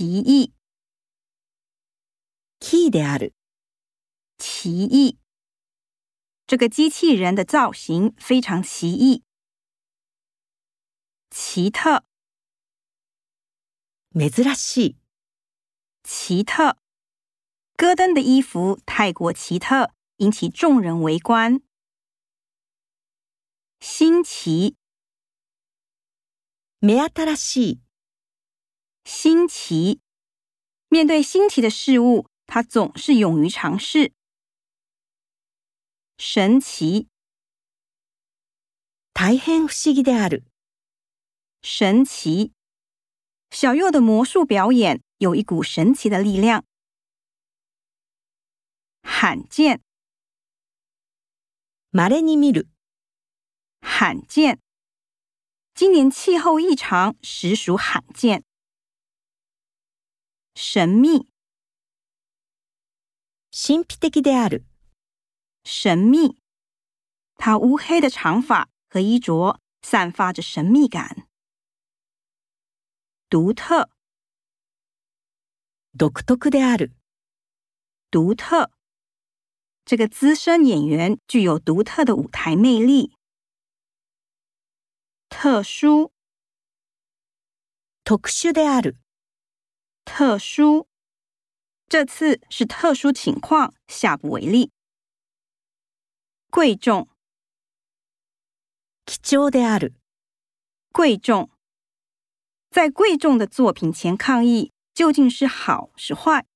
奇异，奇である。奇异，这个机器人的造型非常奇异。奇特，珍しい。奇特，戈登的衣服太过奇特，引起众人围观。新奇，目新しい。新奇，面对新奇的事物，他总是勇于尝试。神奇，大変不思議である。神奇，小右的魔术表演有一股神奇的力量。罕见，マレニミ罕见，今年气候异常，实属罕见。神秘，神秘。他乌黑的长发和衣着散发着神秘感。独特，独特。这个资深演员具有独特的舞台魅力。特殊，特殊。特殊，这次是特殊情况，下不为例。贵重，貴重である。贵重，在贵重的作品前抗议，究竟是好是坏？